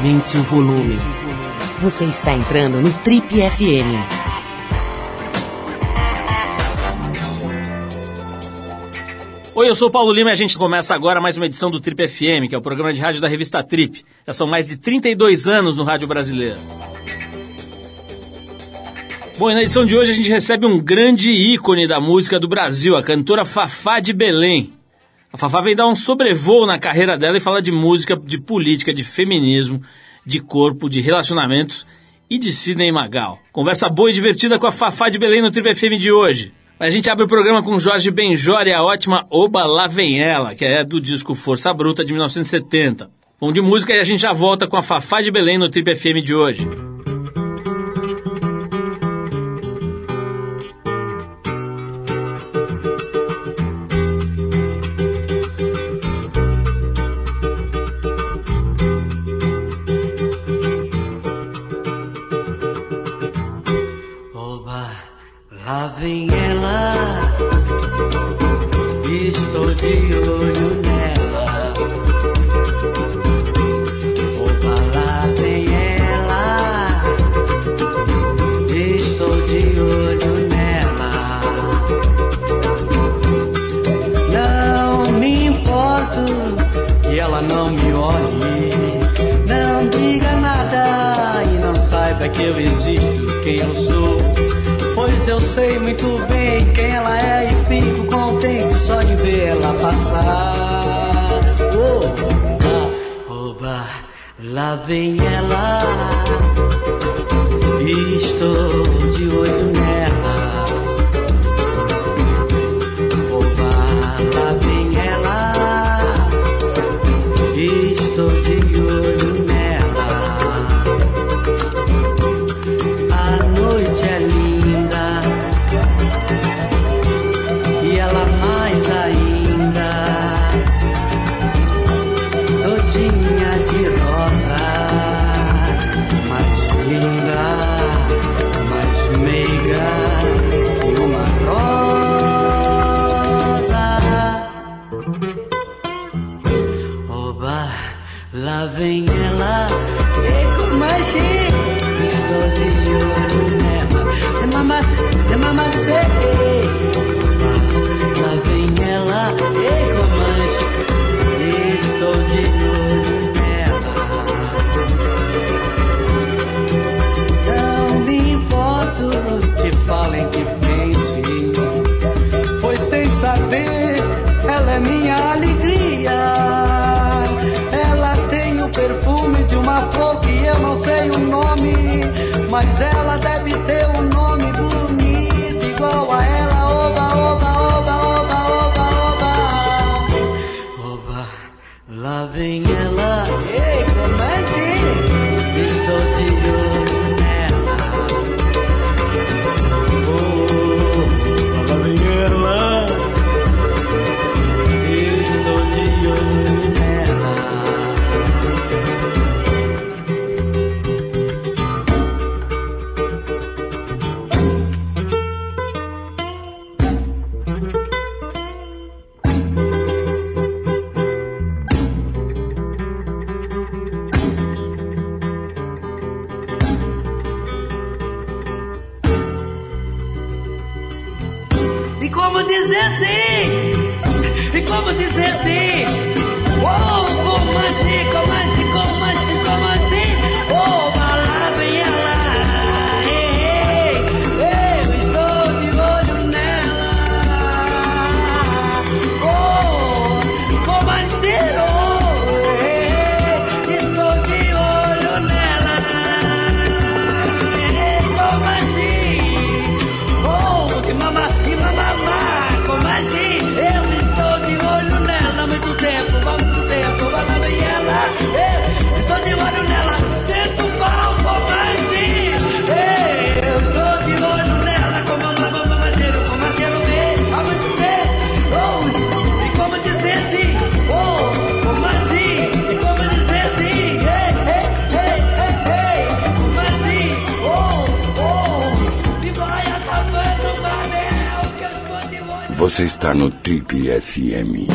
Aumente o volume. Você está entrando no Trip FM. Oi, eu sou o Paulo Lima e a gente começa agora mais uma edição do Trip FM, que é o programa de rádio da revista Trip. Já são mais de 32 anos no rádio brasileiro. Bom, e na edição de hoje a gente recebe um grande ícone da música do Brasil, a cantora Fafá de Belém. A Fafá vem dar um sobrevoo na carreira dela e fala de música, de política, de feminismo, de corpo, de relacionamentos e de Sidney Magal. Conversa boa e divertida com a Fafá de Belém no Triple FM de hoje. A gente abre o programa com Jorge Benjor e a ótima Oba Lá Vem Ela, que é do disco Força Bruta de 1970. Bom de música e a gente já volta com a Fafá de Belém no Triple FM de hoje. não me olhe. Não diga nada e não saiba que eu existo, quem eu sou. Pois eu sei muito bem quem ela é e fico contente só de vê-la passar. Oba, oba, lá vem ela. E estou de olho nela. flor que eu não sei o nome, mas ela deve ter um nome. Você está no Trip FM.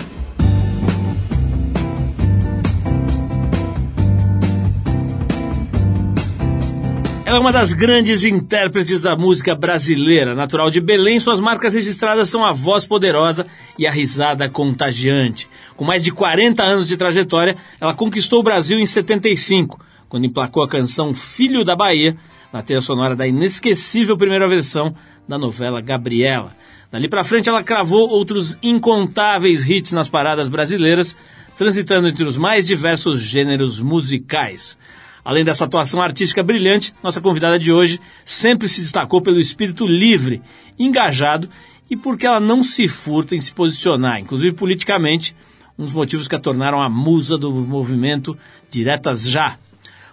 Ela é uma das grandes intérpretes da música brasileira. Natural de Belém, suas marcas registradas são a voz poderosa e a risada contagiante. Com mais de 40 anos de trajetória, ela conquistou o Brasil em 75, quando emplacou a canção Filho da Bahia, na trilha sonora da inesquecível primeira versão da novela Gabriela. Dali para frente, ela cravou outros incontáveis hits nas paradas brasileiras, transitando entre os mais diversos gêneros musicais. Além dessa atuação artística brilhante, nossa convidada de hoje sempre se destacou pelo espírito livre, engajado e porque ela não se furta em se posicionar, inclusive politicamente, um dos motivos que a tornaram a musa do movimento Diretas Já.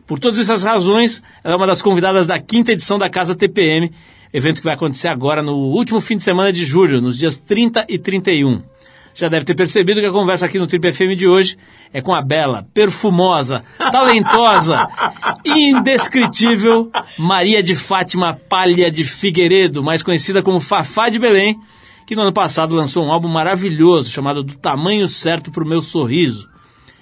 Por todas essas razões, ela é uma das convidadas da quinta edição da Casa TPM, evento que vai acontecer agora no último fim de semana de julho, nos dias 30 e 31 já deve ter percebido que a conversa aqui no Trip FM de hoje é com a bela, perfumosa, talentosa, indescritível Maria de Fátima Palha de Figueiredo, mais conhecida como Fafá de Belém, que no ano passado lançou um álbum maravilhoso chamado Do Tamanho Certo para o Meu Sorriso,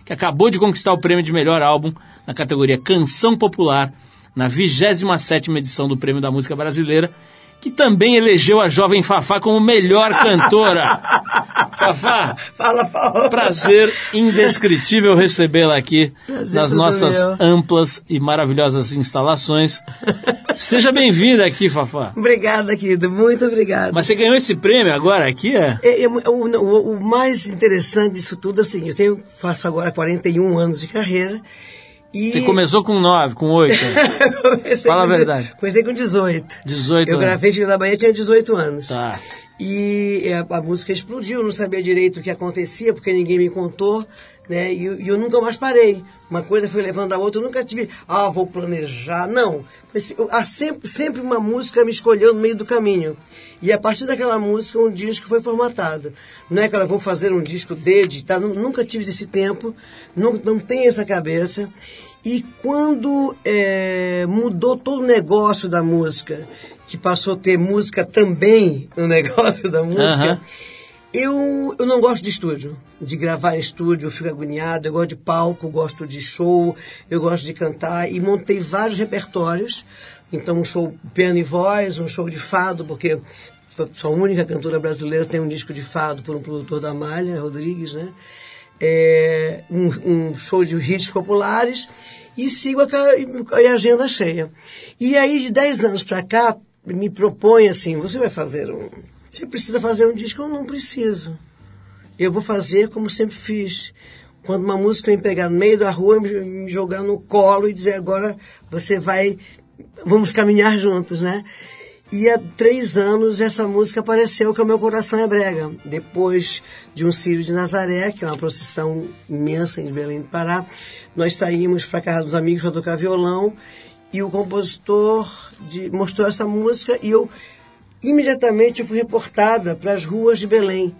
que acabou de conquistar o prêmio de melhor álbum na categoria Canção Popular, na 27ª edição do Prêmio da Música Brasileira, que também elegeu a jovem Fafá como melhor cantora. Fafá, fala, Paulo. Prazer indescritível recebê-la aqui prazer nas nossas meu. amplas e maravilhosas instalações. Seja bem-vinda aqui, Fafá. Obrigada, querido, muito obrigada. Mas você ganhou esse prêmio agora aqui, é? é, é o, o, o, mais interessante disso tudo é o seguinte, eu tenho, faço agora 41 anos de carreira e... Você começou com 9, com 8? Fala a verdade. Comecei com 18. 18 Eu anos. gravei Filho da Bahia, tinha 18 anos. Tá. E a, a, música explodiu, não sabia direito o que acontecia, porque ninguém me contou, né? E, e, eu nunca mais parei. Uma coisa foi levando a outra, eu nunca tive, ah, vou planejar. Não. Há sempre, sempre uma música me escolheu no meio do caminho. E a partir daquela música, um disco foi formatado. Não é que ela vou fazer um disco de editar, nunca tive esse tempo, não, não tenho essa cabeça. E quando é, mudou todo o negócio da música, que passou a ter música também no negócio da música, uhum. Eu, eu não gosto de estúdio, de gravar em estúdio, eu fico agoniado, eu gosto de palco, gosto de show, eu gosto de cantar, e montei vários repertórios, então um show piano e voz, um show de fado, porque sou a única cantora brasileira que tem um disco de fado por um produtor da Malha, Rodrigues, né? é, um, um, show de hits populares e sigo a, a agenda cheia. E aí, de 10 anos para cá, me propõe assim, você vai fazer um... Você precisa fazer um disco? Eu não preciso. Eu vou fazer como sempre fiz. Quando uma música me pegar no meio da rua, me jogar no colo e dizer agora você vai... Vamos caminhar juntos, né? E há três anos essa música apareceu que o meu coração é brega. Depois de um Círio de Nazaré, que é uma procissão imensa em Belém do Pará, nós saímos para casa dos amigos para tocar violão e o compositor de, mostrou essa música e eu imediatamente fui reportada para as ruas de Belém,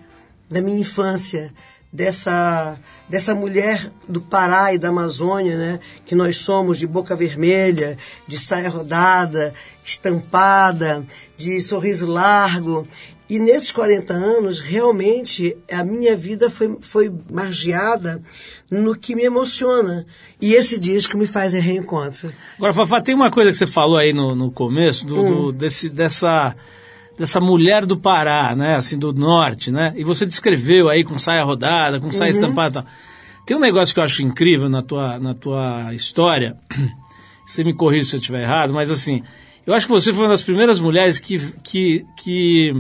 da minha infância dessa, dessa mulher do Pará e da Amazônia, né? que nós somos de boca vermelha, de saia rodada, estampada, de sorriso largo. E nesses 40 anos, realmente, a minha vida foi, foi margeada no que me emociona. E esse disco me faz reencontro. Agora, Fafá, tem uma coisa que você falou aí no, no começo, do, hum. do desse, dessa dessa mulher do Pará, né, assim, do norte, né? E você descreveu aí com saia rodada, com saia uhum. estampada. Tem um negócio que eu acho incrível na tua, na tua história. Você me corrija se eu estiver errado, mas assim, eu acho que você foi uma das primeiras mulheres que, que, que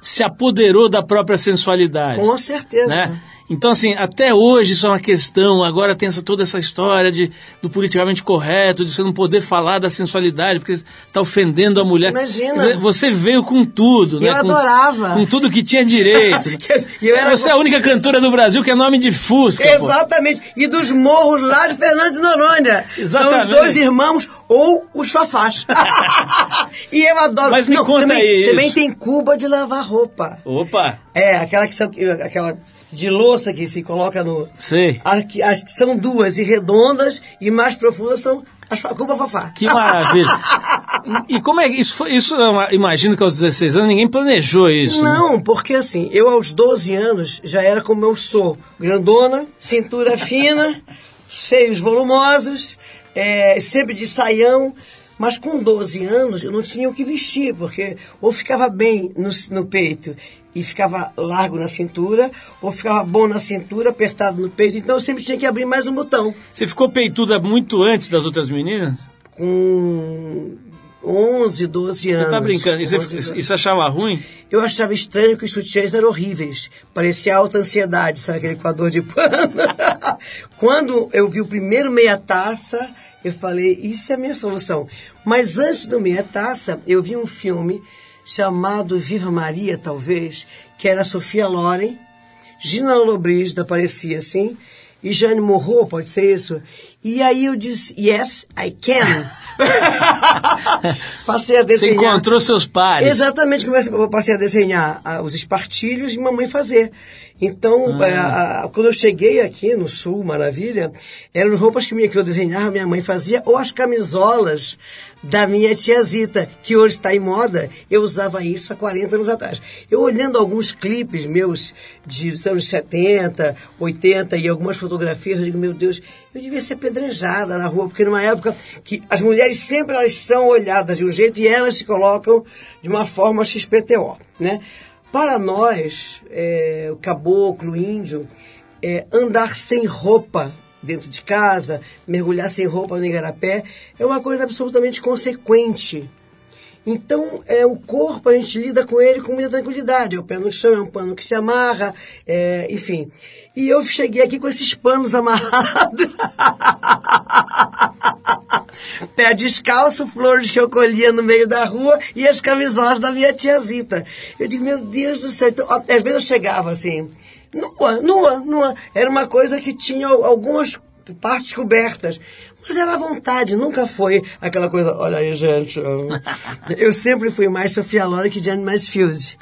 se apoderou da própria sensualidade. Com certeza. Né? Então, assim, até hoje isso é uma questão. Agora tem essa, toda essa história de, do politicamente correto, de você não poder falar da sensualidade, porque está ofendendo a mulher. Imagina. Dizer, você veio com tudo, né? Eu adorava. Com tudo que tinha direito. eu era... Você é a única cantora do Brasil que é nome de Fusca. Exatamente. Pô. E dos morros lá de Fernando de Noronha. Exatamente. São os dois irmãos ou os fafás. e eu adoro. Mas me não, conta também, aí. Também tem cuba de lavar roupa. Opa! É, aquela que são. Aquela de louça que se coloca no. Sei. Aqui, são duas, e redondas e mais profundas são as Cuba Fafá. Que maravilha. e, e, como é que isso foi? Isso, imagino que aos 16 anos ninguém planejou isso. Né? Não, né? porque assim, eu aos 12 anos já era como eu sou. Grandona, cintura fina, seios volumosos, é, sempre de saião. Mas com 12 anos eu não tinha o que vestir, porque ou ficava bem no, no peito e ficava largo na cintura, ou ficava bom na cintura, apertado no peito. Então eu sempre tinha que abrir mais um botão. Você ficou peituda muito antes das outras meninas? Com 11, 12 anos. Você tá brincando? E você, 11, 12. você achava ruim? Eu achava estranho que os sutiãs eram horríveis. Parecia alta ansiedade, sabe aquele coador de pano? Quando eu vi o primeiro meia taça, eu falei, isso é a minha solução. Mas antes do meia taça, eu vi um filme chamado Viva Maria, talvez, que era Sofia Loren, Gina Lollobrigida aparecia assim, e Jane Morro, pode ser isso? E aí eu disse, yes, I can. passei a Você desenhar. encontrou seus pares. Exatamente, comecei, eu passei a desenhar os espartilhos e mamãe fazer. Então, Ah. a- quando eu cheguei aqui no Sul, maravilha, eram roupas que, minha, que eu desenhava, minha mãe fazia, ou as camisolas da minha tia Zita, que hoje está em moda, eu usava isso há 40 anos atrás. Eu olhando alguns clipes meus de dos anos 70, 80 e algumas fotografias, eu digo, meu Deus, eu devia ser pedrejada na rua, porque numa época que as mulheres sempre elas são olhadas de um jeito e elas se colocam de uma forma XPTO, né? Para nós, é, o caboclo, o índio, é, andar sem roupa dentro de casa, mergulhar sem roupa no igarapé, é uma coisa absolutamente consequente. Então, é, o corpo, a gente lida com ele com muita tranquilidade. É o pé no chão, é um pano que se amarra, é, enfim. E eu cheguei aqui com esses panos amarrados. Pé descalço, flores que eu colhia no meio da rua e as camisolas da minha tiazita. Eu digo, meu Deus do céu. Então, às vezes eu chegava assim, nua, nua, nua. Era uma coisa que tinha algumas partes cobertas. Mas era à vontade, nunca foi aquela coisa, olha aí, gente. Eu sempre fui mais Sofia Loren que Jane Mansfield.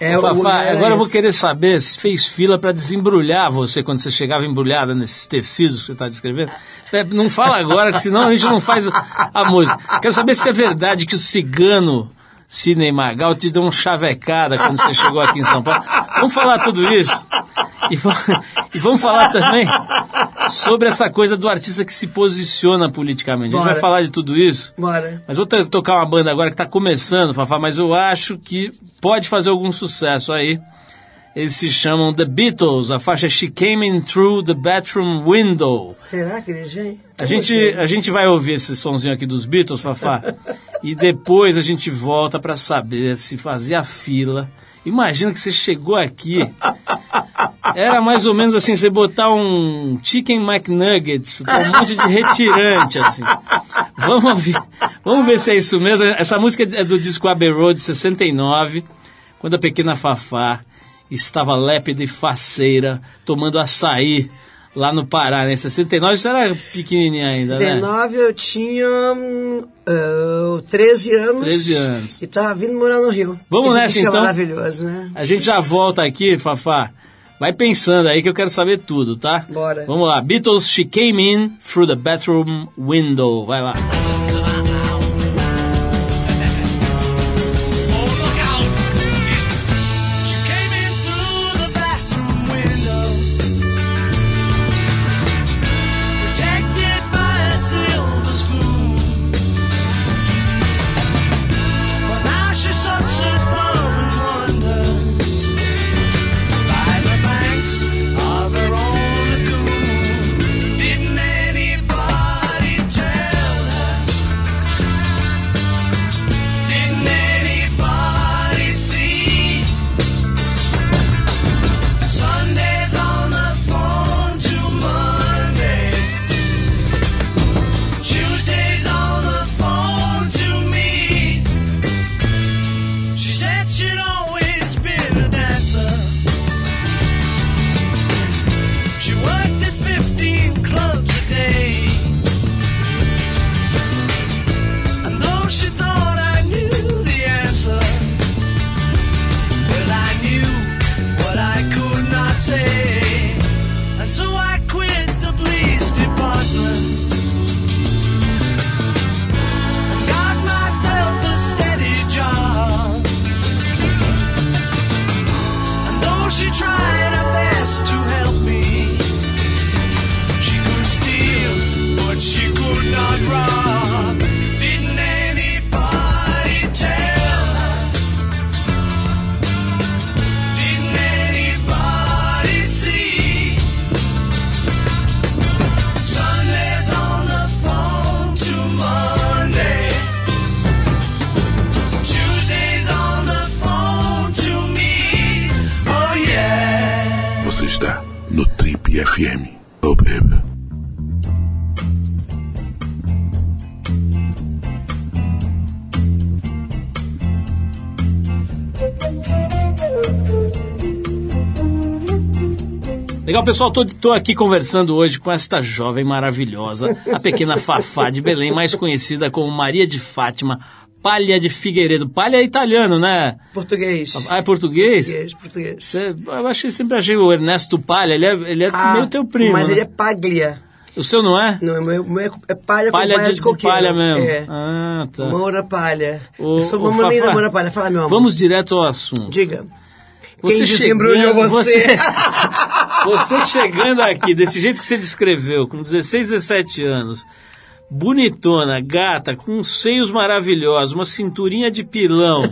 É, o Fafá, era agora eu vou querer saber se fez fila para desembrulhar você quando você chegava embrulhada nesses tecidos que você está descrevendo. É, Não fala agora, que senão a gente não faz o- a música. Quero saber se é verdade que o cigano Sidney Magal te deu um chavecada quando você chegou aqui em São Paulo. Vamos falar tudo isso. E, e vamos falar também sobre essa coisa do artista que se posiciona politicamente. A gente Bora. vai falar de tudo isso. Bora. Mas vou to- tocar uma banda agora que está começando, Fafá, mas eu acho que pode fazer algum sucesso aí. Eles se chamam The Beatles, a faixa She Came In Through the Bathroom Window. Será que ele já... A gente, a gente vai ouvir esse sonzinho aqui dos Beatles, Fafá, e depois a gente volta para saber se fazia fila. Imagina que você chegou aqui, era mais ou menos assim, você botar um Chicken McNuggets com um monte de retirante, assim. Vamos ver, vamos ver se é isso mesmo. Essa música é do disco Abbey Road 69, quando a pequena Fafá estava lépida e faceira, tomando açaí lá no Pará, né? Em 69 você era pequenininha ainda, né? 19 eu tinha hum, ah, 13 anos. 13 anos. E tava vindo morar no Rio. Vamos Esse nessa, é então? maravilhoso, né? A gente já volta aqui, Fafá. Vai pensando aí que eu quero saber tudo, tá? Bora. Vamos lá. Beatles, She Came In Through the Bathroom Window. Vai lá. Legal, pessoal, tô, tô aqui conversando hoje com esta jovem maravilhosa, a pequena Fafá de Belém, mais conhecida como Maria de Fátima Palha de Figueiredo. Palha é italiano, né? Português. Ah, é português? Português, português. Você, eu achei, sempre achei o Ernesto Palha, ele é, ele é Ah, meio teu primo, Mas né? ele é paglia. O seu não é? Não, é, meu- meu é palha com Palha palha de, de, coqueiro. palha mesmo. É. Ah, tá. Moura palha. Ô, Eu sou menina Fafá, Moura palha. Fala, meu amor. Vamos direto ao assunto. Diga. Você Quem chegando- desembrulhou você? Você chegando aqui, desse jeito que você descreveu, com 16, 17 anos, bonitona, gata, com seios maravilhosos, uma cinturinha de pilão,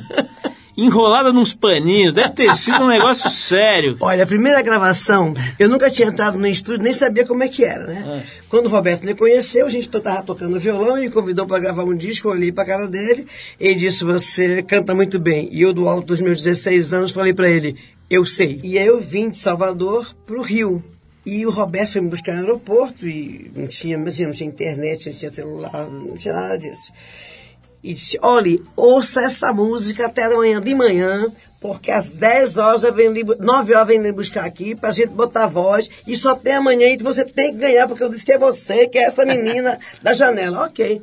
enrolada nos paninhos, deve ter sido um negócio sério. Olha, a primeira gravação, eu nunca tinha entrado no estúdio, nem sabia como é que era, né? Quando o Roberto me conheceu, a gente estava tocando violão e me convidou para gravar um disco, eu olhei para a cara dele, ele disse, você canta muito bem. E eu, do alto dos meus 16 anos, falei para ele, eu sei. E aí eu vim de Salvador para o Rio. E o Roberto foi me buscar no aeroporto e não tinha, imagina, não tinha internet, não tinha celular, não tinha nada disso. E disse, olhe, ouça essa música até amanhã de manhã, porque às 10 horas eu venho, lhe bu- 9 horas eu venho buscar aqui pra gente botar voz, e só tem amanhã e você tem que ganhar, porque eu disse que é você, que é essa menina da janela. Ok.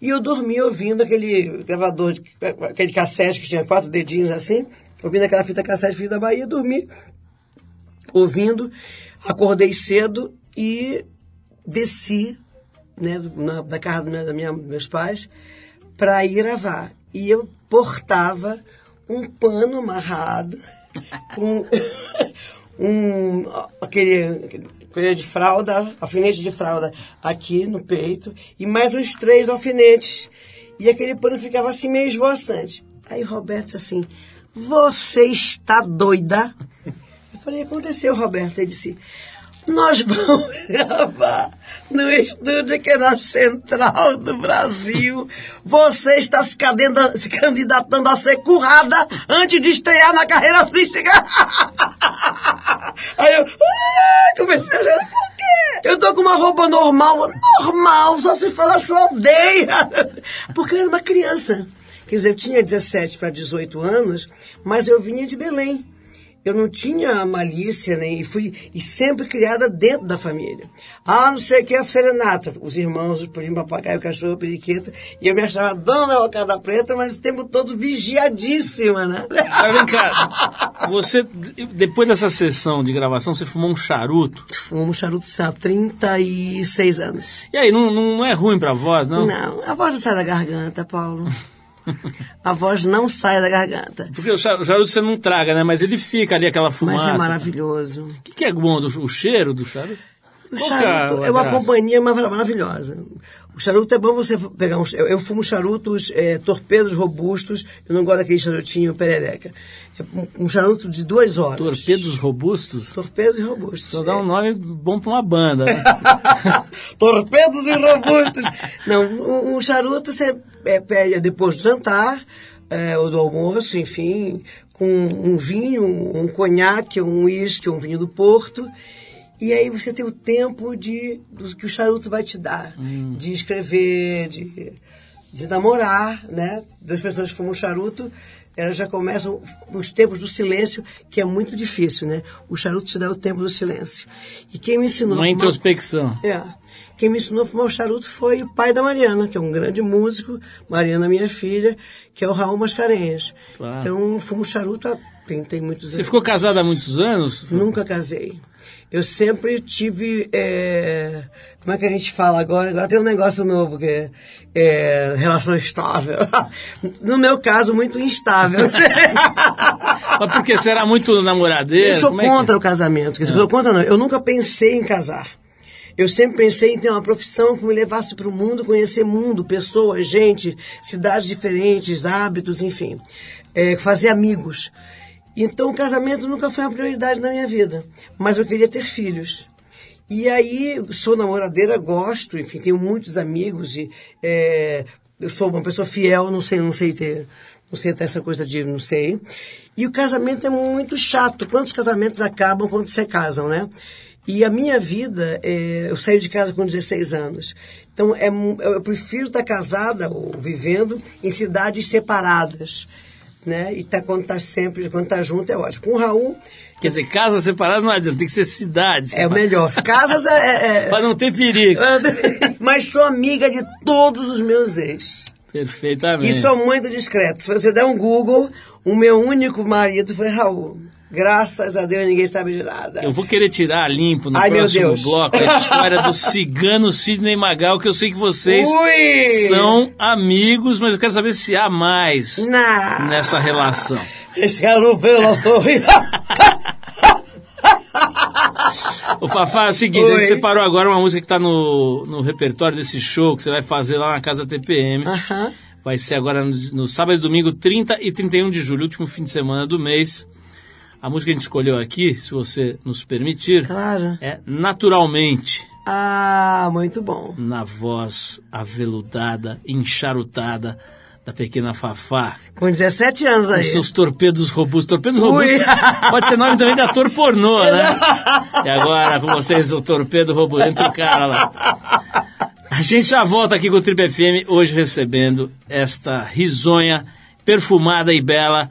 E eu dormi ouvindo aquele gravador, de, aquele cassete que tinha quatro dedinhos assim, ouvindo aquela fita cassete Filho da Bahia, dormi ouvindo, acordei cedo e desci né, na, da casa do meu- da minha, dos meus pais para ir gravar. E eu portava um pano amarrado com um aquele, aquele de fralda, alfinete de fralda aqui no peito e mais uns três alfinetes. E aquele pano ficava assim meio esvoaçante. Aí o Roberto disse assim, você está doida? Eu falei, aconteceu, Roberto. Ele disse, nós vamos gravar no estúdio que é na Central do Brasil. Você está se candida- se candidatando a ser currada antes de estrear na carreira artística. Aí eu ah, comecei a chorar. Por quê? Eu tô com uma roupa normal. Normal, só se fala sua aldeia. Porque eu era uma criança. Quer dizer, eu tinha 17 para 18 anos, mas eu vinha de Belém. Eu não tinha malícia, nem e fui e sempre criada dentro da família. Ah, não sei o que é a serenata. Os irmãos, o primo, papagaio, o cachorro, a periquita. E eu me achava dona da rocada preta, mas o tempo todo vigiadíssima, né? Mas vem cá, você, depois dessa sessão de gravação, você fumou um charuto. Fumo charuto há 36 anos. E aí, não, não é ruim pra voz, não? Não, a voz não sai da garganta, Paulo. A voz não sai da garganta. Porque o cha- o charuto você não traga, né? Mas ele fica ali, aquela fumaça. Mas é maravilhoso. O que, que é bom? do- o cheiro do charuto? O Qual é charuto a é uma companhia marav- maravilhosa. O charuto é bom você pegar uns. Eu, eu fumo charutos é, torpedos robustos. Eu não gosto daquele charutinho perereca. É um, um charuto de duas horas. Torpedos robustos? Torpedos e robustos. Só dá um nome bom pra uma banda, né? Torpedos e robustos. Não, um, um charuto você é, pede depois do jantar, é, ou do almoço, enfim, com um vinho, um conhaque, um uísque, um vinho do Porto. E aí você tem o tempo de, do que o charuto vai te dar. De escrever, de, de namorar, né? Duas pessoas que fumam charuto, elas já começam os tempos do silêncio, que é muito difícil, né? O charuto te dá o tempo do silêncio. E quem me ensinou... Uma fumar- introspecção. é. Quem me ensinou a fumar o charuto foi o pai da Mariana, que é um grande músico, Mariana, minha filha, que é o Raul Mascarenhas. Claro. Então, fumo charuto há muitos Você anos. ficou casada há muitos anos? Nunca casei. Eu sempre tive. é, como é que a gente fala agora? Agora tem um negócio novo que é, é, relação estável. No meu caso, muito instável. Mas porque você era muito namoradeira? Eu sou é que- Ah. contra o casamento. Quer dizer, eu sou contra não. Eu nunca pensei em casar. Eu sempre pensei em ter uma profissão que me levasse para o mundo, conhecer mundo, pessoas, gente, cidades diferentes, hábitos, enfim. É, fazer amigos. Então o casamento nunca foi uma prioridade na minha vida. Mas eu queria ter filhos. E aí, sou namoradeira, gosto, enfim, tenho muitos amigos e é, eu sou uma pessoa fiel, não sei, não sei ter, não sei ter essa coisa de, não sei. E o casamento é muito chato. Quantos casamentos acabam quando se casam, né? E a minha vida, é, eu saí de casa com 16 anos. Então, é, eu prefiro estar casada ou vivendo em cidades separadas. Né? E tá, quando tá sempre, quando tá junto é ótimo. Com o Raul. Quer dizer, casas separadas não adianta, tem que ser cidades. É o melhor. Casas é. é, é... Para não ter perigo. Mas sou amiga de todos os meus ex. Perfeitamente. E sou muito discreto. Se você der um Google, o meu único marido foi Raul. Graças a Deus ninguém sabe de nada. Eu vou querer tirar limpo no Ai, próximo bloco a história do cigano Sidney Magal, que eu sei que vocês Ui. são amigos, mas eu quero saber se há mais Não. nessa relação. Quero vê-la sorrir. O Fafá, é o seguinte, Oi. a gente separou agora uma música que está no, no repertório desse show que você vai fazer lá na Casa TPM. Vai ser agora no, no, sábado e domingo, 30 e 31 de julho, último fim de semana do mês. A música que a gente escolheu aqui, se você nos permitir, claro. é Naturalmente. Ah, muito bom. Na voz aveludada, encharutada da pequena Fafá. Com 17 anos aí. Com seus torpedos robustos. Torpedos robustos pode ser nome também de ator pornô, né? e agora, com vocês, o torpedo robusto. Entra o cara lá. A gente já volta aqui com o Triple FM, hoje recebendo esta risonha, perfumada e bela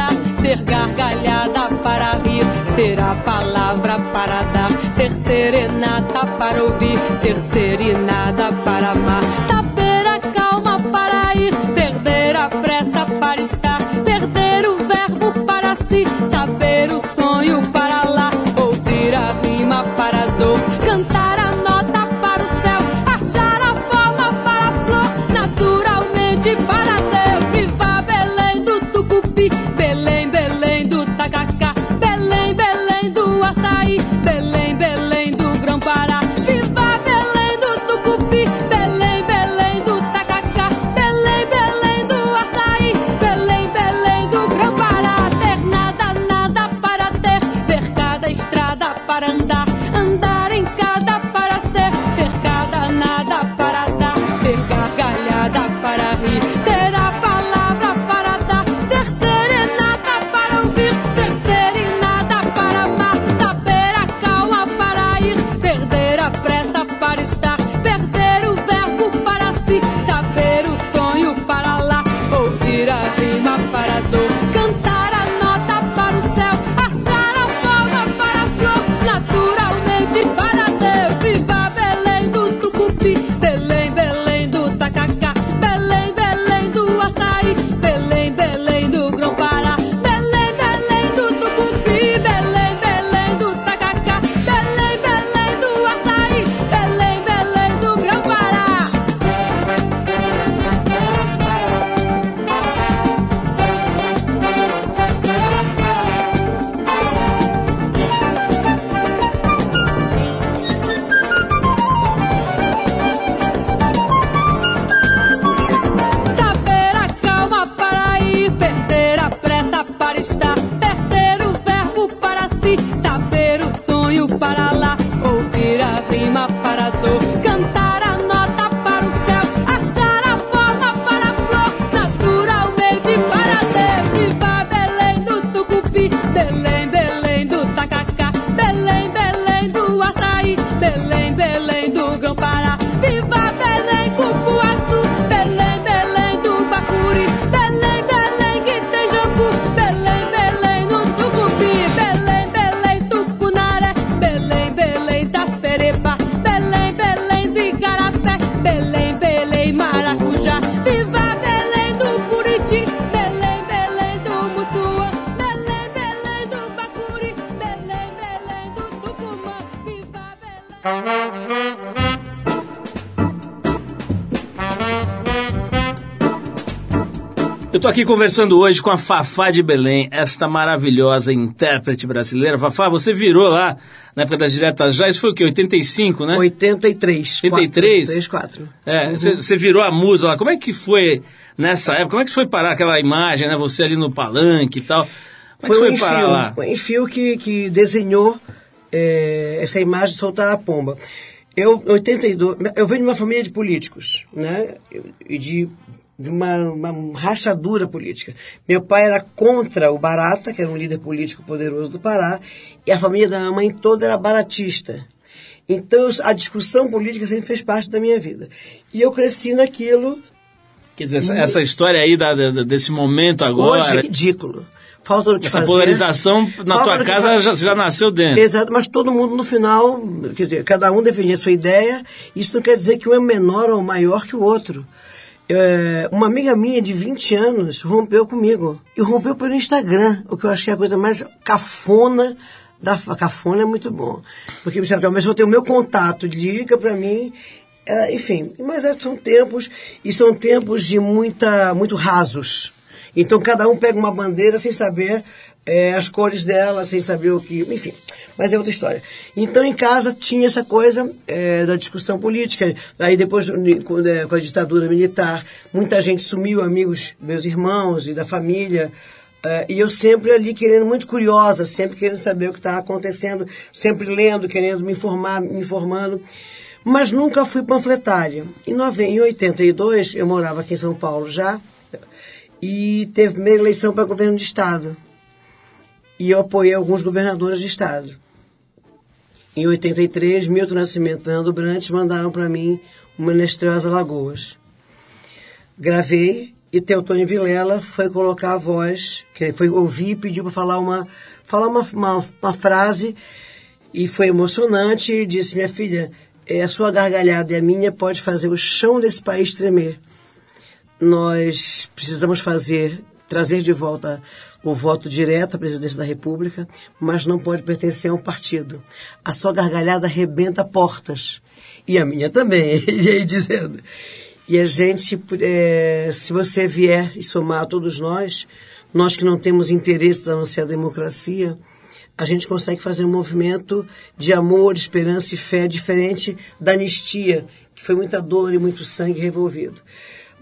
a palavra para dar, ser serenata para ouvir, ser serenada para amar, saber a calma para ir, perder a pressa para estar, perder o verbo para si, saber o sonho para lá, ouvir a rima para dor, cantar para aqui conversando hoje com a Fafá de Belém, esta maravilhosa intérprete brasileira. Fafá, você virou lá na época das diretas já, isso foi o quê? 85, né? 83. 83? 3, 4. É, você você virou a musa lá. Como é que foi nessa época? Como é que foi parar aquela imagem, né? Você ali no palanque e tal. Como é que Foi foi parar lá? Enfio, o Enfio que, que desenhou é, essa imagem de soltar a pomba. Eu, 82, eu venho de uma família de políticos, né? E de, de uma, uma rachadura política. Meu pai era contra o Barata, que era um líder político poderoso do Pará, e a família da minha mãe toda era baratista. Então, a discussão política sempre fez parte da minha vida. E eu cresci naquilo, Quer dizer, essa, essa história aí da- da- desse momento agora, hoje é ridículo. Falta do que essa fazer. polarização na Falta tua casa já, já nasceu dentro. Exato, mas todo mundo no final, quer dizer, cada um defendia a sua ideia, isso não quer dizer que um é menor ou maior que o outro. É, uma amiga minha de 20 anos rompeu comigo. E rompeu pelo Instagram, o que eu achei a coisa mais cafona da cafona é muito bom. Porque disse, mas eu tenho o meu contato, liga pra mim. É, enfim, mas é, são tempos, e são tempos de muita, muito rasos. Então cada um pega uma bandeira sem saber é, as cores dela, sem saber o que. Enfim, mas é outra história. Então em casa tinha essa coisa é, da discussão política. Aí depois, com, é, com a ditadura militar, muita gente sumiu, amigos, meus irmãos e da família. É, e eu sempre ali querendo, muito curiosa, sempre querendo saber o que estava acontecendo, sempre lendo, querendo me informar, me informando. Mas nunca fui panfletária. Em, nove, em 82, eu morava aqui em São Paulo já, e teve primeira eleição para governo de Estado. E eu apoiei alguns governadores de Estado. Em 83, Milton Nascimento e Fernando Brantes mandaram para mim uma Menestriosa Lagoas. Gravei e Teotônio Vilela foi colocar a voz, que ele foi ouvir e pediu para falar uma, falar uma, uma, uma frase e foi emocionante e disse, minha filha, é, a sua gargalhada e a minha pode fazer o chão desse país tremer nós precisamos fazer, trazer de volta o voto direto à presidência da República, mas não pode pertencer a um partido. A sua gargalhada arrebenta portas. E a minha também, e aí dizendo. E a gente, é, se você vier e somar a todos nós, nós que não temos interesse a ser a democracia, a gente consegue fazer um movimento de amor, esperança e fé diferente da anistia, que foi muita dor e muito sangue revolvido.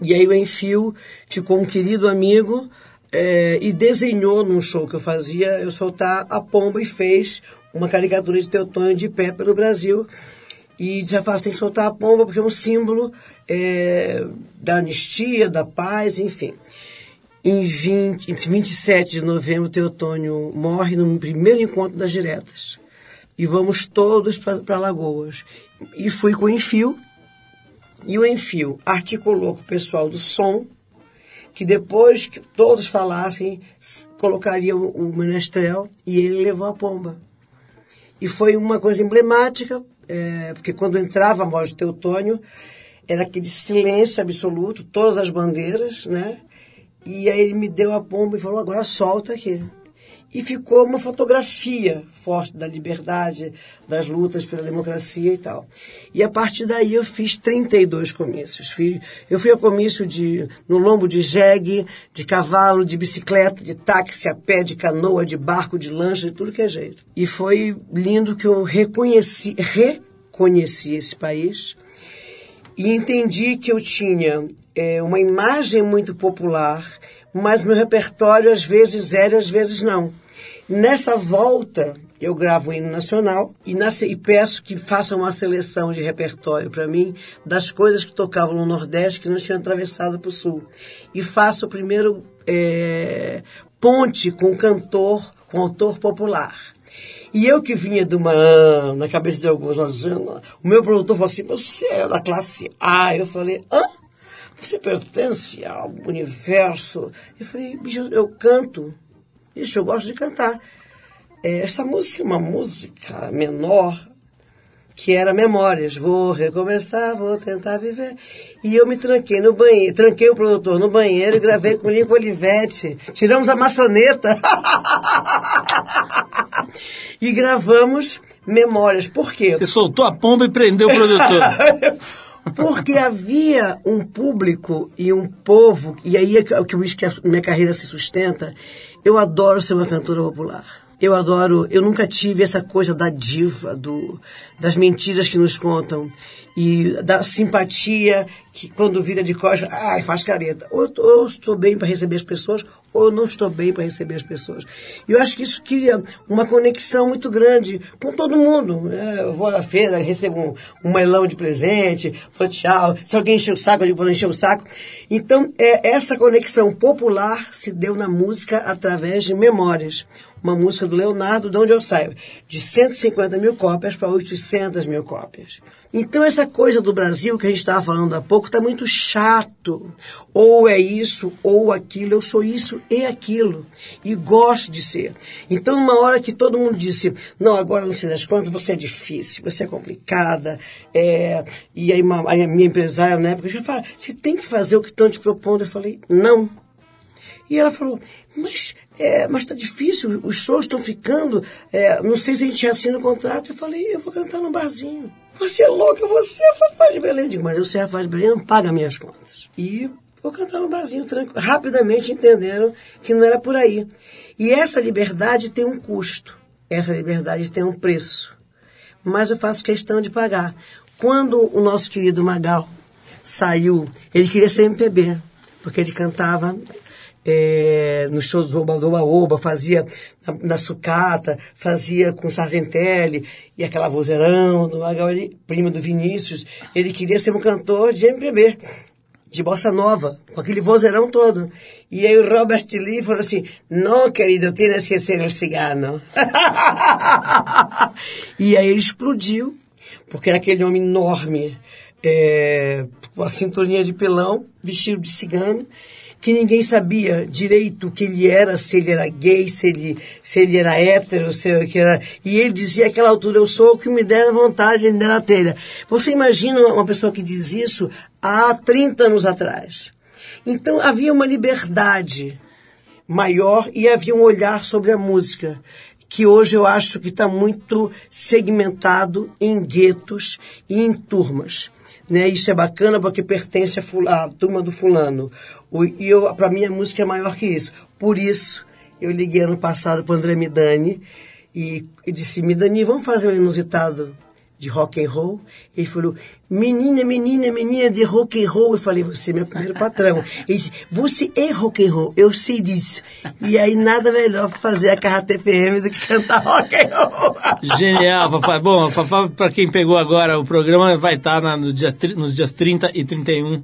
E aí o Enfio ficou um querido amigo é, e desenhou num show que eu fazia, eu soltar a pomba e fez uma caricatura de Teotônio de pé pelo Brasil. E já faz, tem que soltar a pomba porque é um símbolo é, da anistia, da paz, enfim. Em 20, em 27 de novembro, Teotônio morre no primeiro encontro das diretas. E vamos todos para Lagoas. E fui com o Enfio, e o Enfio articulou com o pessoal do som, que depois que todos falassem, colocariam o menestrel e ele levou a pomba. E foi uma coisa emblemática, é, porque quando entrava a voz de Teutônio, era aquele silêncio absoluto, todas as bandeiras, né? E aí ele me deu a pomba e falou, agora solta aqui e ficou uma fotografia forte da liberdade, das lutas pela democracia e tal. E a partir daí eu fiz 32 comícios. Eu fui a comício de, no lombo de jegue, de cavalo, de bicicleta, de táxi, a pé, de canoa, de barco, de lancha, de tudo que é jeito. E foi lindo que eu reconheci, reconheci esse país e entendi que eu tinha é, uma imagem muito popular, mas meu repertório às vezes era, às vezes não. Nessa volta, eu gravo o hino nacional e, nasce, e peço que façam uma seleção de repertório para mim das coisas que tocavam no Nordeste que não tinham atravessado para o Sul. E faço o primeiro é, ponte com cantor, com autor popular. E eu que vinha de uma, na cabeça de alguns, o meu produtor falou assim, você é da classe A. Eu falei, hã? Você pertence ao universo? Eu falei, bicho, eu canto. Eu gosto de cantar. É, essa música é uma música menor, que era Memórias. Vou recomeçar, vou tentar viver. E eu me tranquei no banheiro, tranquei o produtor no banheiro e gravei com o Lincoln Olivetti. Tiramos a maçaneta. e gravamos Memórias. Por quê? Você soltou a pomba e prendeu o produtor. Porque havia um público e um povo, e aí é que é minha carreira se sustenta. Eu adoro ser uma cantora popular. Eu adoro, eu nunca tive essa coisa da diva, do, das mentiras que nos contam e da simpatia que quando vira de costas, ai, faz careta. Ou, ou estou bem para receber as pessoas, ou não estou bem para receber as pessoas. E eu acho que isso cria uma conexão muito grande com todo mundo. É, eu vou na feira, recebo um, um melão de presente, falo tchau. Se alguém encher o saco, eu digo para encher o saco. Então, é, essa conexão popular se deu na música através de memórias uma música do Leonardo, de onde eu saio, de 150 mil cópias para 800 mil cópias. Então, essa coisa do Brasil que a gente estava falando há pouco está muito chato. Ou é isso, ou aquilo. Eu sou isso e aquilo. E gosto de ser. Então, numa hora que todo mundo disse, não, agora não sei das contas, você é difícil, você é complicada. é, E aí, uma- aí a minha empresária na época já falava, você tem que fazer o que estão te propondo. Eu falei, não. E ela falou, mas é, mas tá difícil, os shows estão ficando, é, não sei se a gente assina o contrato. Eu falei, eu vou cantar no barzinho. Você é louca, você é Fafá de Belém. Eu digo, mas eu sei a Fafá de Belém, não paga minhas contas. E vou cantar no barzinho, tranquilo. Rapidamente entenderam que não era por aí. E essa liberdade tem um custo. Essa liberdade tem um preço. Mas eu faço questão de pagar. Quando o nosso querido Magal saiu, ele queria ser MPB, porque ele cantava é, nos shows do Oba do Oba Oba, fazia na, na sucata, fazia com Sargentelli e aquela vozeirão do Magal, ele, primo do Vinícius, ele queria ser um cantor de MPB, de bossa nova, com aquele vozeirão todo. E aí o Robert Lee falou assim, não, querido, tienes que ser el cigano. e aí ele explodiu, porque era aquele homem enorme, é, com a cinturinha de pelão, vestido de cigano, que ninguém sabia direito o que ele era, se ele era gay, se ele, se ele era hétero, se ele era... E ele dizia àquela altura, eu sou o que me der vontade, me der na telha. Você imagina uma pessoa que diz isso há 30 anos atrás. Então havia uma liberdade maior e havia um olhar sobre a música que hoje eu acho que está muito segmentado em guetos e em turmas. Né? Isso é bacana porque pertence à, turma do fulano. O, e eu, para mim a música é maior que isso. Por isso, eu liguei ano passado para André Midani e, e disse, Midani, vamos fazer um inusitado de rock and roll. Ele falou, menina, menina, menina de rock and roll. Eu falei, você é meu primeiro patrão. Ele disse, você é rock and roll, eu sei disso. E aí nada melhor fazer a carra TPM do que cantar rock and roll. Genial, Fafá. Bom, Fafá, para quem pegou agora o programa, vai estar no dia tri- nos dias 30 e 31.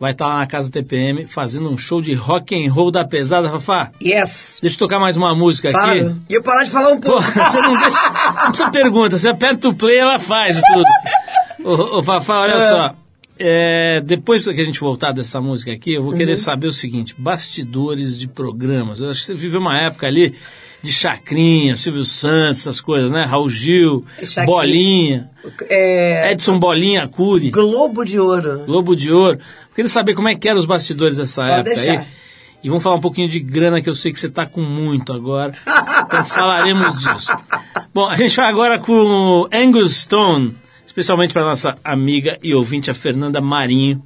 Vai estar lá na Casa TPM fazendo um show de rock and roll da pesada, Fafá. Yes. Deixa eu tocar mais uma música aqui. Para. E eu parar de falar um Pô, pouco. você não deixa. Não precisa pergunta, você aperta o play ela faz tudo. Ô, ô Fafá, olha só. é, depois que a gente voltar dessa música aqui, eu vou querer saber o seguinte: bastidores de programas. Eu acho que você viveu uma época ali de Chacrinha, Silvio Santos, essas coisas, né? Raul Gil, Chacrinha. Bolinha, É, Edson Bolinha Cury, Globo de Ouro. Globo de Ouro. Eu queria saber como é que eram os bastidores dessa Pode época deixar. aí. E vamos falar um pouquinho de grana, que eu sei que você está com muito agora. Então falaremos disso. Bom, a gente vai agora com Angus Stone, especialmente para nossa amiga e ouvinte, a Fernanda Marinho,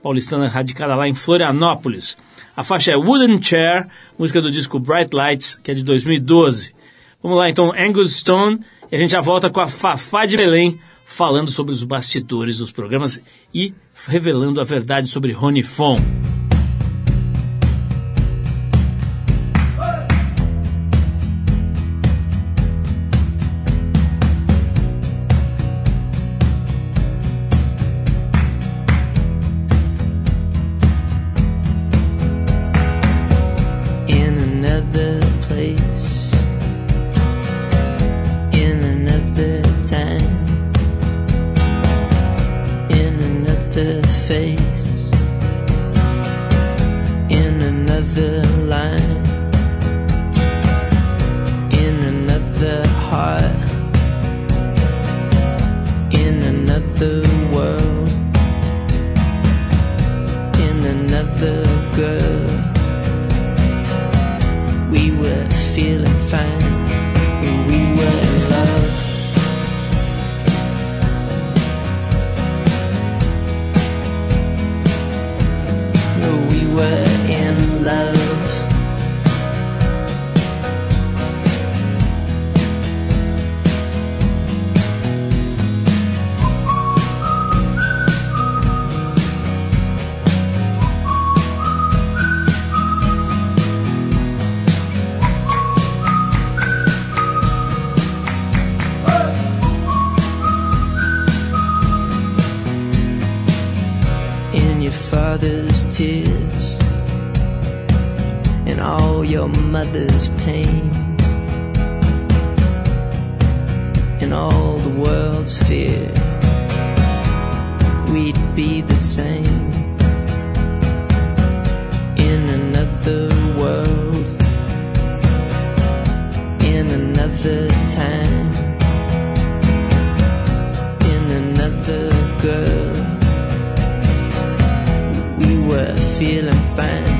paulistana radicada lá em Florianópolis. A faixa é Wooden Chair, música do disco Bright Lights, que é de 2012. Vamos lá então, Angus Stone, e a gente já volta com a Fafá de Belém, falando sobre os bastidores dos programas e revelando a verdade sobre Rony Fon. Father's tears and all your mother's pain and all the world's fear, we'd be the same in another world, in another time, feeling fine,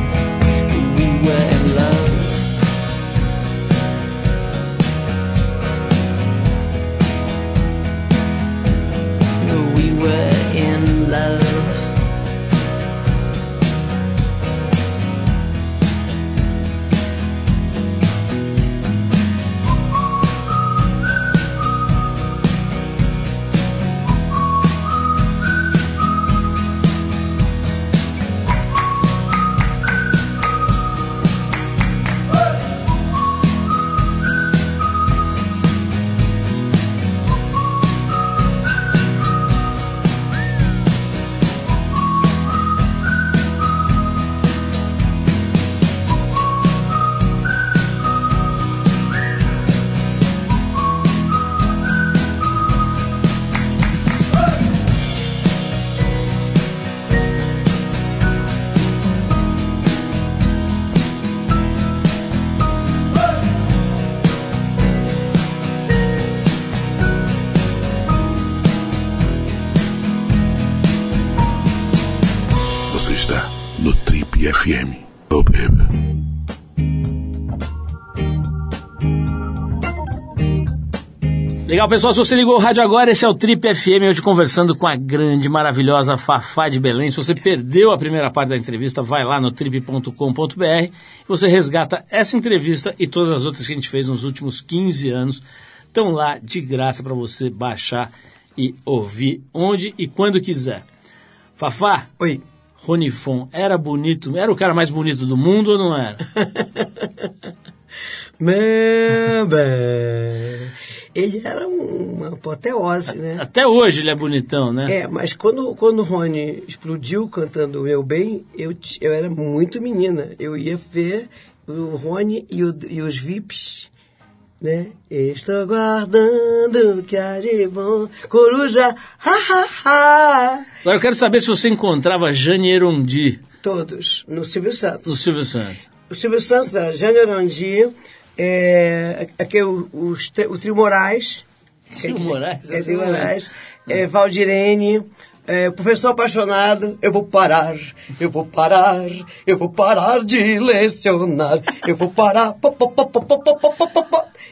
Legal, pessoal, se você ligou o rádio agora, esse é o Trip FM, hoje conversando com a grande, maravilhosa Fafá de Belém. Se você perdeu a primeira parte da entrevista, vai lá no trip.com.br e você resgata essa entrevista e todas as outras que a gente fez nos últimos 15 anos. Estão lá de graça para você baixar e ouvir onde e quando quiser. Fafá, Oi. Ronifon era bonito, era o cara mais bonito do mundo ou não era? Meu bem. Ele era um- uma apoteose, né? Até hoje ele é bonitão, né? É, mas quando, quando o Rony explodiu cantando Meu Bem, eu, eu era muito menina. Eu ia ver o Rony e, o- e os VIPs, né? Estou guardando que há de bom, coruja, ha, ha, ha. Agora eu quero saber se você encontrava Jane Erondi Todos, no Silvio Santos. no Silvio Santos. O Silvio Santos, a Jane Arandi, é, aqui é o Trio Moraes. Trio é, Moraes, é, é, Trio Moraes, ah. é, Valdirene, é, professor apaixonado, eu vou parar, eu vou parar, eu vou parar de lecionar, eu vou parar.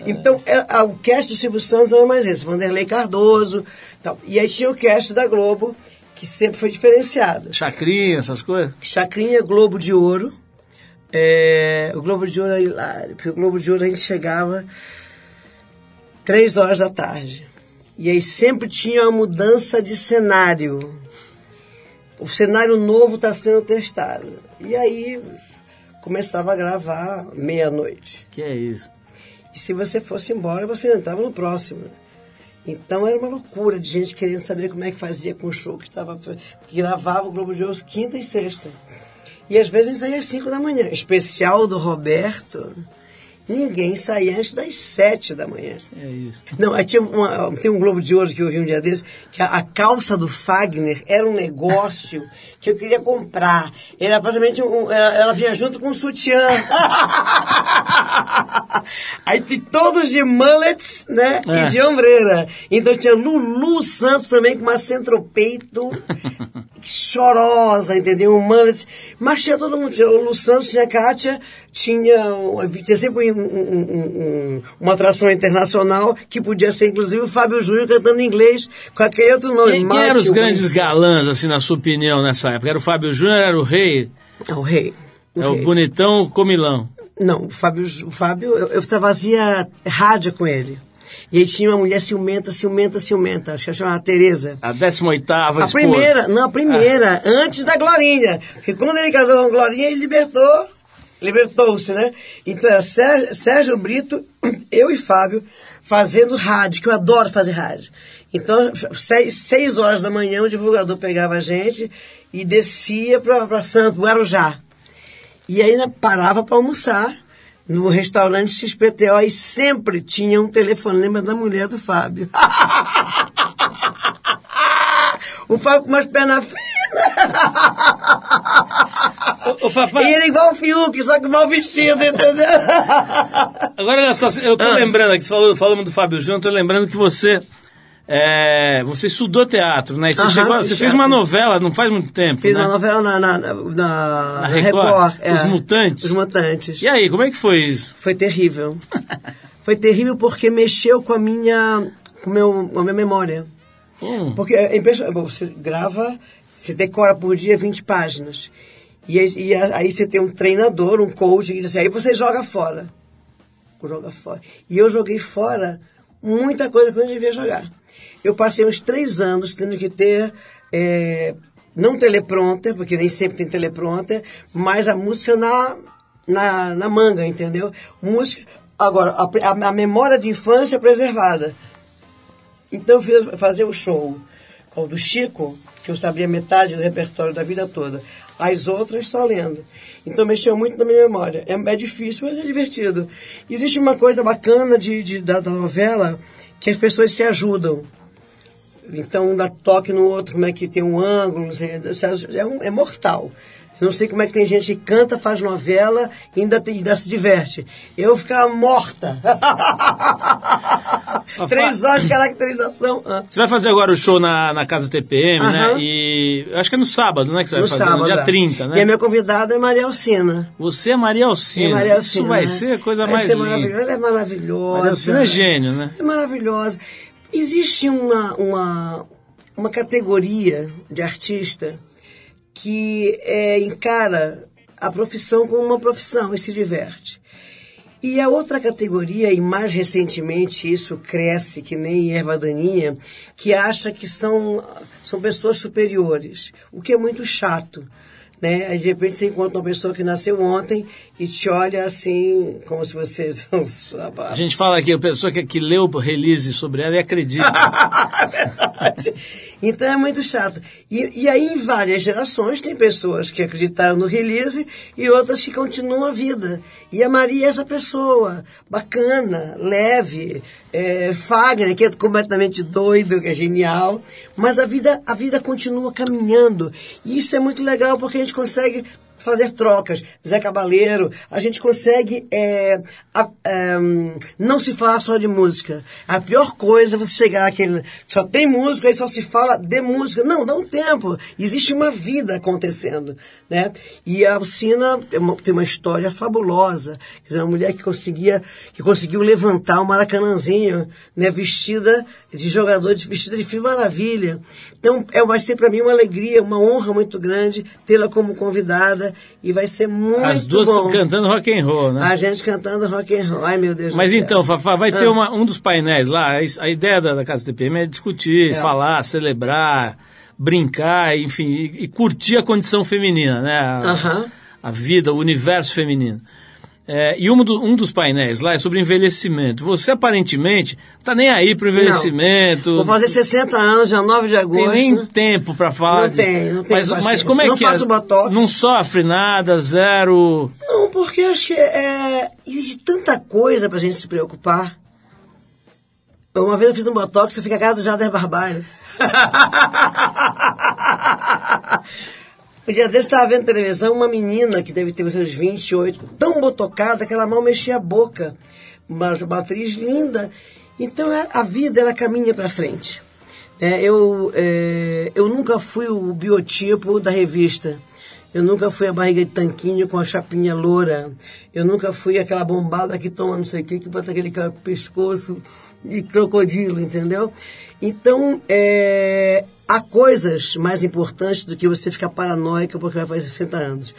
Então, é, o cast do Silvio Santos era mais esse, Vanderlei Cardoso. Tal. E aí tinha o cast da Globo, que sempre foi diferenciado. Chacrinha, essas coisas? Chacrinha, Globo de Ouro. É, o Globo de Ouro é hilário, porque o Globo de Ouro a gente chegava três horas da tarde. E aí sempre tinha uma mudança de cenário. O cenário novo está sendo testado. E aí começava a gravar meia-noite. Que é isso? E se você fosse embora, você entrava no próximo. Então era uma loucura de gente querendo saber como é que fazia com o show que estava. que gravava o Globo de Ouro quinta e sexta. E às vezes a gente saía às 5 da manhã. Especial do Roberto, ninguém saía antes das 7 da manhã. É isso. Não, aí tinha uma- tem um Globo de Ouro que eu vi um dia desse, que a, a calça do Fagner era um negócio que eu queria comprar. Era praticamente um, ela, ela vinha junto com um sutiã. aí todos de mullets, né? É. E de ombreira. Então tinha Lulu Santos também com uma centropeito chorosa, entendeu? Um mullet. Mas tinha todo mundo. Tinha o Lulu Santos, tinha a Kátia, tinha, tinha sempre um- um- um- um- uma atração internacional, que podia ser inclusive o Fábio Júnior cantando em inglês com aquele outro nome. Quem, quem eram os grandes galãs, assim, na sua opinião, nessa época? Era o Fábio Júnior, era o rei? É o rei. É o rei. bonitão o comilão? Não, o Fábio, o Fábio eu, eu fazia rádio com ele. E aí tinha uma mulher ciumenta, ciumenta, ciumenta. Acho que ela chamava Tereza. A 18ª A esposa. primeira, não, a primeira, antes da Glorinha. Porque quando ele casou com a Glorinha, ele libertou, libertou-se, né? Então era Sérgio, Brito, eu e Fábio, fazendo rádio, que eu adoro fazer rádio. Então, seis, seis horas da manhã, o divulgador pegava a gente e descia para Santo, Guarujá. E aí né, parava para almoçar no restaurante XPTO e sempre tinha um telefonema da mulher do Fábio. o Fábio com umas pernas finas. Ô, ô, Fafá, E ele é igual o Fiuk, só que mal vestido, entendeu? agora olha só, eu tô Ah. lembrando aqui, falou, falamos do Fábio Júnior, tô lembrando que você. é, você estudou teatro, né? Você, Aham, chegou, você fez uma novela não faz muito tempo. Fiz né? uma novela na, na, na, na- na Record, Record. Os Mutantes. Os Mutantes. E aí, como é que foi isso? Foi terrível. Foi terrível porque mexeu com a minha, com o meu, com a minha memória. Hum. Porque é Você grava, você decora por dia 20 páginas. E aí, e aí você tem um treinador, um coach, diz assim, aí você joga fora. Joga fora. E eu joguei fora muita coisa que eu não devia jogar. Eu passei uns três anos tendo que ter, é, não teleprompter, porque nem sempre tem teleprompter, mas a música na, na, na manga, entendeu? Música. Agora, a, a- a memória de infância preservada. Então eu fiz fazer o show do Chico, que eu sabia metade do repertório da vida toda. As outras só lendo. Então mexeu muito na minha memória. É, é difícil, mas é divertido. Existe uma coisa bacana de, de- da, da novela que as pessoas se ajudam. Então um dá toque no outro, como é que tem um ângulo, não sei, é, um- é mortal. Eu não sei como é que tem gente que canta, faz novela e ainda, tem- ainda se diverte. Eu ficava morta. Três horas de caracterização. Ah. Você vai fazer agora o show na, na Casa TPM, né? Aham. E eu acho que é no sábado, né? Que você vai No fazer, sábado. no dia é. 30, né? E a minha convidada é Maria Alcina. Você é Maria É Alcina. Maria Isso Alcina, vai né? ser a coisa Vai mais ser linda. maravilhosa. Ela é maravilhosa. Maria Alcina é gênio, né? É maravilhosa. Existe uma, uma, uma categoria de artista que é, encara a profissão como uma profissão e se diverte. E a outra categoria, e mais recentemente isso cresce que nem erva daninha, que acha que são, são pessoas superiores, o que é muito chato. Né? De repente você encontra uma pessoa que nasceu ontem e te olha assim, como se você... A gente fala aqui, a pessoa que, que leu o release sobre ela e acredita. Verdade. Então é muito chato. E, e aí, em várias gerações, tem pessoas que acreditaram no release e outras que continuam a vida. E a Maria é essa pessoa, bacana, leve, é, Fagner, que é completamente doido, que é genial. Mas a vida, a vida continua caminhando. E isso é muito legal porque a gente consegue fazer trocas. Zé Cabaleiro, a gente consegue é, a- é, não se falar só de música. A pior coisa é você chegar àquele. Só tem música, aí só se fala de música. Não, dá um tempo. Existe uma vida acontecendo. Né? E a Alcina tem uma, história fabulosa. Quer dizer, uma mulher que conseguia, que conseguiu levantar o Maracanãzinho, né, vestida de jogador, de, vestida de Fio Maravilha. Então, é, vai ser para mim uma alegria, uma honra muito grande tê-la como convidada e vai ser muito As duas bom. cantando rock and roll, né? A gente cantando rock and roll. Ai, meu Deus Mas do céu. então, Fafá, vai ter Ah. uma- um dos painéis lá. a- ideia da, da Casa TPM é discutir, É. falar, celebrar, brincar, enfim, e, e curtir a condição feminina, né? A, Aham. a vida, o universo feminino. É, e um, do- um dos painéis lá é sobre envelhecimento. Você aparentemente tá nem aí pro envelhecimento. Vou fazer 60 anos, dia 9 de Tem agosto. nem tempo para falar. Não de- tem, não tem Mas, mas como é Não que faço é? botox. Não sofre nada, zero. Não, porque acho que é, existe tanta coisa pra gente se preocupar. Uma vez eu fiz um botox, você fica a cara do Jader Barbalho. Um dia desse estava vendo televisão uma menina que deve ter os seus 28, tão botocada que ela mal mexia a boca. Mas uma atriz linda. Então é- a vida ela caminha para frente. É, eu, é, eu nunca fui o biotipo da revista. Eu nunca fui a barriga de tanquinho com a chapinha loura. Eu nunca fui aquela bombada que toma não sei o que, que bota aquele pescoço de crocodilo, entendeu? Então, é, há coisas mais importantes do que você ficar paranoica porque vai fazer 60 anos.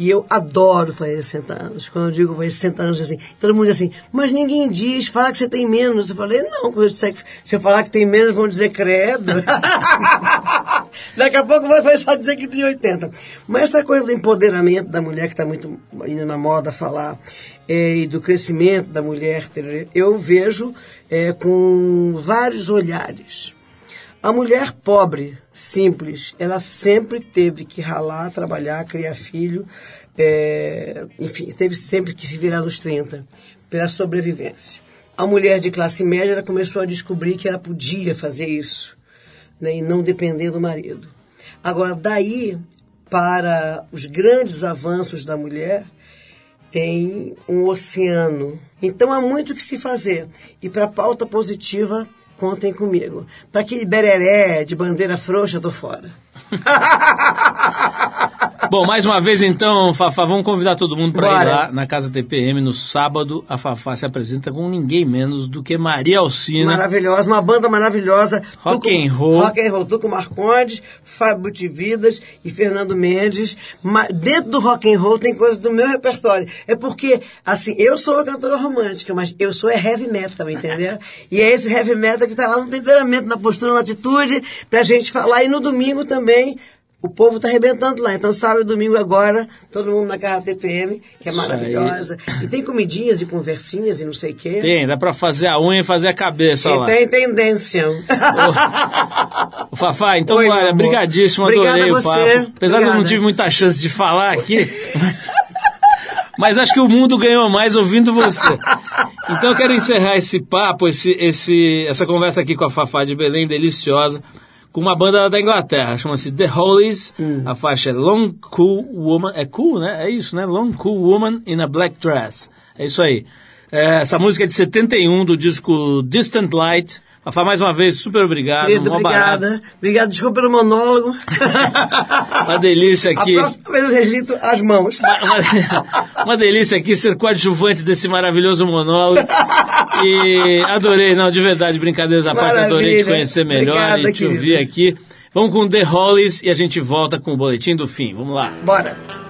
E eu adoro fazer 60 anos. Quando eu digo fazer 60 anos, assim, todo mundo diz assim, mas ninguém diz, fala que você tem menos. Eu falei, não, se eu falar que tem menos, vão dizer credo. Daqui a pouco vai começar a dizer que tem 80. Mas essa coisa do empoderamento da mulher, que está muito indo na moda falar, é, e do crescimento da mulher, eu vejo é, com vários olhares. A mulher pobre, simples, ela sempre teve que ralar, trabalhar, criar filho, é, enfim, teve sempre que se virar nos 30 pela sobrevivência. A mulher de classe média ela começou a descobrir que ela podia fazer isso né, e não depender do marido. Agora, daí para os grandes avanços da mulher, tem um oceano. Então há muito que se fazer. E para a pauta positiva, contem comigo. Para aquele bereré de bandeira frouxa, eu tô fora. Bom, mais uma vez então, Fafá, vamos convidar todo mundo para ir lá na Casa TPM no sábado. A Fafá se apresenta com ninguém menos do que Maria Alcina. Maravilhosa, uma banda maravilhosa. Rock Tuco- and roll. Rock and roll. Tuco Marcondes, Fábio Butividas e Fernando Mendes. Ma- dentro do rock and roll tem coisas do meu repertório. É porque, assim, eu sou uma cantora romântica, mas eu sou é heavy metal, entendeu? e é esse heavy metal que está lá no temperamento, na postura, na atitude, pra gente falar. E no domingo também, o povo tá arrebentando lá. Então, sábado e domingo agora, todo mundo na Casa TPM, que é Isso aí. maravilhosa. E tem comidinhas e conversinhas e não sei o quê. Tem, dá pra fazer a unha e fazer a cabeça E lá. tem tendência. Ô, Fafá, então, Oi, olha, brigadíssimo, Obrigada adorei a o você. papo. Apesar de eu não Obrigada. tive muita chance de falar aqui, mas, mas acho que o mundo ganhou mais ouvindo você. Então eu quero encerrar esse papo, esse, esse, essa conversa aqui com a Fafá de Belém, deliciosa, com uma banda da Inglaterra, chama-se The Hollies, Hum. a faixa é Long Cool Woman, é cool, né? É isso, né? Long Cool Woman in a Black Dress. É isso aí. É, essa música é de 71, do disco Distant Light. Fafá, mais uma vez, super obrigado. Querido, mó barato. obrigada. Obrigada, desculpa pelo monólogo. Uma delícia A aqui. próxima vez eu registro as mãos. Uma, uma delícia aqui ser coadjuvante desse maravilhoso monólogo. E adorei, não, de verdade, brincadeiras à parte, adorei te conhecer melhor Obrigada, e te querido. ouvir aqui. Vamos com The Hollies e a gente volta com o boletim do fim. Vamos lá. Bora.